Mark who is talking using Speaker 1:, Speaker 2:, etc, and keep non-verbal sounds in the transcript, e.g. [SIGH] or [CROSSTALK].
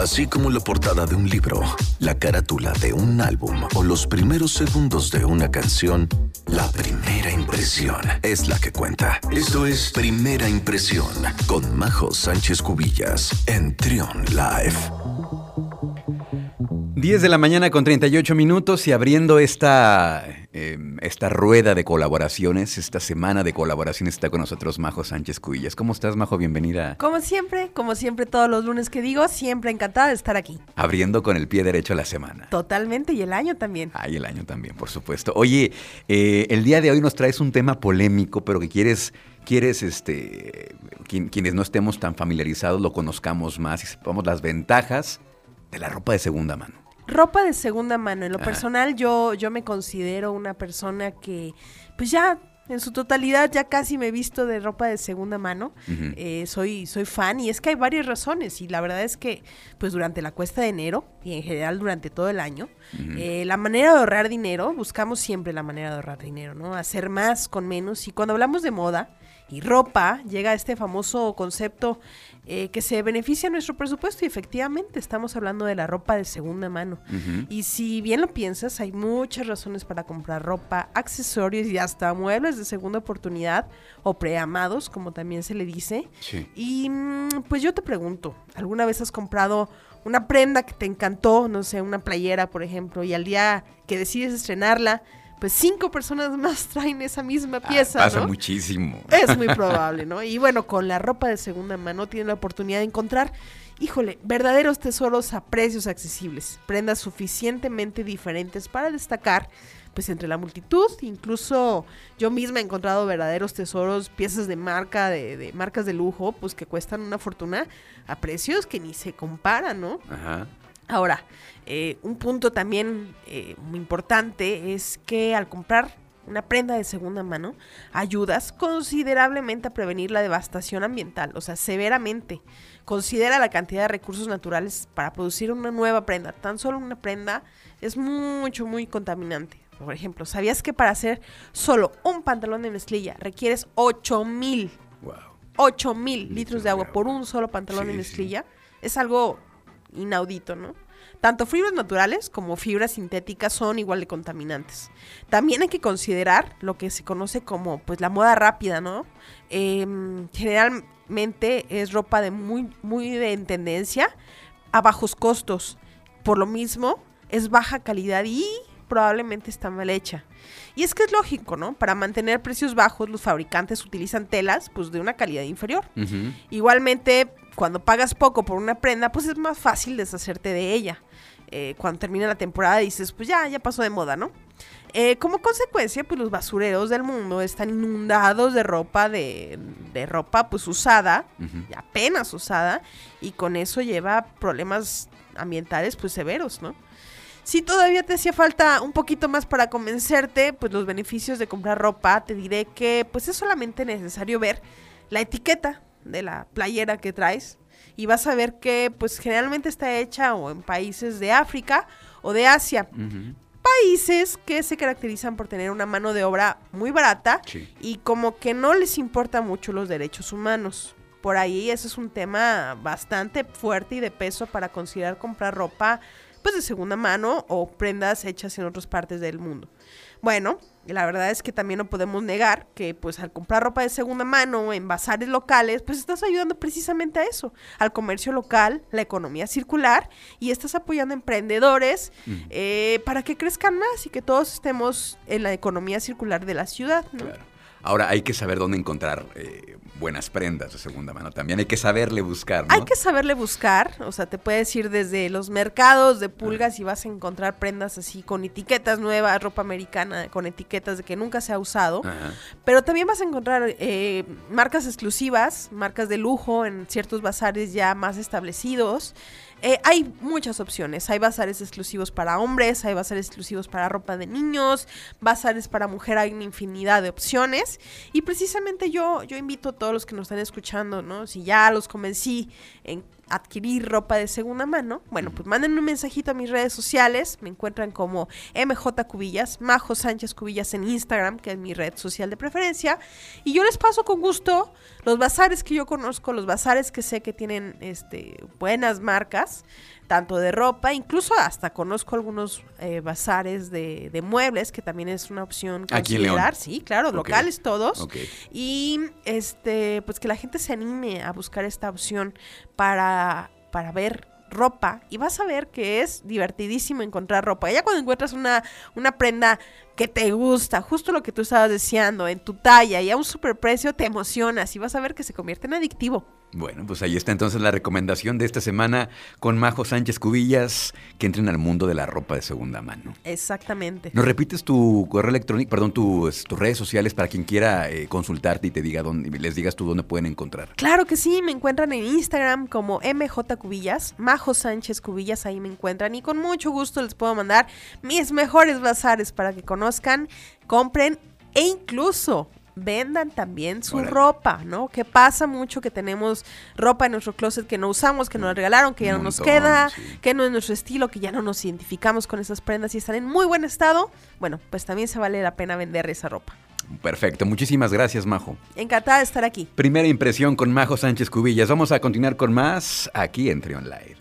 Speaker 1: así como la portada de un libro, la carátula de un álbum o los primeros segundos de una canción, la primera impresión es la que cuenta. Esto es Primera Impresión con Majo Sánchez Cubillas en Trion Live.
Speaker 2: 10 de la mañana con 38 minutos y abriendo esta, em, esta rueda de colaboraciones, esta semana de colaboraciones está con nosotros Majo Sánchez Cuillas. ¿Cómo estás, Majo? Bienvenida.
Speaker 3: Como siempre, como siempre todos los lunes que digo, siempre encantada de estar aquí.
Speaker 2: Abriendo con el pie derecho la semana.
Speaker 3: Totalmente, y el año también.
Speaker 2: Ah, y el año también, por supuesto. Oye, eh, el día de hoy nos traes un tema polémico, pero que quieres quieres, este, quienes no estemos tan familiarizados, lo conozcamos más y sepamos las ventajas de la ropa de segunda mano.
Speaker 3: Ropa de segunda mano. En lo personal, yo, yo me considero una persona que, pues ya en su totalidad ya casi me he visto de ropa de segunda mano. Eh, soy, soy fan y es que hay varias razones y la verdad es que pues durante la cuesta de enero y en general durante todo el año, eh, la manera de ahorrar dinero, buscamos siempre la manera de ahorrar dinero, ¿no? Hacer más con menos y cuando hablamos de moda y ropa llega este famoso concepto eh, que se beneficia nuestro presupuesto y efectivamente estamos hablando de la ropa de segunda mano. Y si bien lo piensas, hay muchas razones para comprar ropa, accesorios y hasta muebles de segunda oportunidad o preamados, como también se le dice. Y mm, pues yo te pregunto, ¿alguna vez has comprado una prenda que te encantó, no sé, una playera, por ejemplo, y al día que decides estrenarla, pues cinco personas más [LAUGHS] traen esa misma ah, pieza.
Speaker 2: pasa muchísimo.
Speaker 3: Es muy [LAUGHS] probable, ¿no? Y bueno, con la ropa de segunda mano tiene la oportunidad de encontrar, híjole, verdaderos tesoros a precios accesibles, prendas suficientemente diferentes para destacar, pues entre la multitud, incluso yo misma he encontrado verdaderos tesoros, piezas de marca, de, de marcas de lujo, pues que cuestan una fortuna a precios que ni se comparan, ¿no? Ajá. Ahora, eh, un punto también eh, muy importante es que al comprar una prenda de segunda mano, ayudas considerablemente a prevenir la devastación ambiental, o sea, severamente. Considera la cantidad de recursos naturales para producir una nueva prenda. Tan solo una prenda es mucho, muy contaminante. Por ejemplo, ¿sabías que para hacer solo un pantalón de mezclilla requieres 8 mil, wow. mil litros de agua por un solo pantalón de mezclilla? Es algo inaudito, ¿no? Tanto fibras naturales como fibras sintéticas son igual de contaminantes. También hay que considerar lo que se conoce como pues la moda rápida, ¿no? Em, generalmente es ropa de muy, muy de tendencia a bajos costos. Por lo mismo, es baja calidad y probablemente está mal hecha. Y es que es lógico, ¿no? Para mantener precios bajos, los fabricantes utilizan telas pues de una calidad inferior. Igualmente, cuando pagas poco por una prenda, pues es más fácil deshacerte de ella. Eh, cuando termina la temporada dices, pues ya, ya pasó de moda, ¿no? Eh, como consecuencia, pues los basureros del mundo están inundados de ropa, de, ropa pues usada, apenas usada, y con eso lleva problemas ambientales pues severos, ¿no? Si todavía te hacía falta un poquito más para convencerte, pues los beneficios de comprar ropa, te diré que pues es solamente necesario ver la etiqueta de la playera que traes y vas a ver que pues generalmente está hecha o en países de África o de Asia. Países que se caracterizan por tener una mano de obra muy barata y como que no les importa mucho los derechos humanos. Por ahí ese es un tema bastante fuerte y de peso para considerar comprar ropa pues de segunda mano o prendas hechas en otras partes del mundo. Bueno, la verdad es que también no podemos negar que pues al comprar ropa de segunda mano en bazares locales, pues estás ayudando precisamente a eso, al comercio local, la economía circular y estás apoyando a emprendedores eh, para que crezcan más y que todos estemos en la economía circular de la ciudad. ¿no?
Speaker 2: Ahora hay que saber dónde encontrar eh, buenas prendas de segunda mano. También hay que saberle buscar. ¿no?
Speaker 3: Hay que saberle buscar. O sea, te puedes ir desde los mercados de pulgas y vas a encontrar prendas así con etiquetas nuevas, ropa americana con etiquetas de que nunca se ha usado. Pero también vas a encontrar eh, marcas exclusivas, marcas de lujo en ciertos bazares ya más establecidos. Eh, hay muchas opciones. Hay bazares exclusivos para hombres, hay bazares exclusivos para ropa de niños, bazares para mujer, hay una infinidad de opciones. Y precisamente yo, yo invito a todos los que nos están escuchando, ¿no? Si ya los convencí en adquirir ropa de segunda mano, bueno, pues manden un mensajito a mis redes sociales. Me encuentran como MJ Cubillas, Majo Sánchez Cubillas en Instagram, que es mi red social de preferencia. Y yo les paso con gusto los bazares que yo conozco, los bazares que sé que tienen este, buenas marcas tanto de ropa, incluso hasta conozco algunos eh, bazares de, de, muebles, que también es una opción
Speaker 2: Aquí en León.
Speaker 3: Sí, claro, locales todos. Y este, pues que la gente se anime a buscar esta opción para, para ver ropa y vas a ver que es divertidísimo encontrar ropa. Ya cuando encuentras una, una prenda que te gusta, justo lo que tú estabas deseando, en tu talla y a un superprecio, te emocionas y vas a ver que se convierte en adictivo.
Speaker 2: Bueno, pues ahí está entonces la recomendación de esta semana con Majo Sánchez Cubillas, que entren al mundo de la ropa de segunda mano.
Speaker 3: Exactamente.
Speaker 2: ¿Nos repites tu correo electrónico, perdón, tus, tus redes sociales para quien quiera eh, consultarte y te diga dónde, les digas tú dónde pueden encontrar?
Speaker 3: Claro que sí, me encuentran en Instagram como MJ Cubillas, Majo Sánchez Cubillas, ahí me encuentran y con mucho gusto les puedo mandar mis mejores bazares para que conozcan, compren e incluso vendan también su ropa, ¿no? Que pasa mucho que tenemos ropa en nuestro closet que no usamos, que nos la regalaron, que ya no nos queda,
Speaker 2: sí.
Speaker 3: que no es nuestro estilo, que ya no nos identificamos con esas prendas y están en muy buen estado. Bueno, pues también se vale la pena vender esa ropa.
Speaker 2: Perfecto, muchísimas gracias, Majo.
Speaker 3: Encantada de estar aquí.
Speaker 2: Primera impresión con Majo Sánchez Cubillas. Vamos a continuar con más aquí en Trion Live.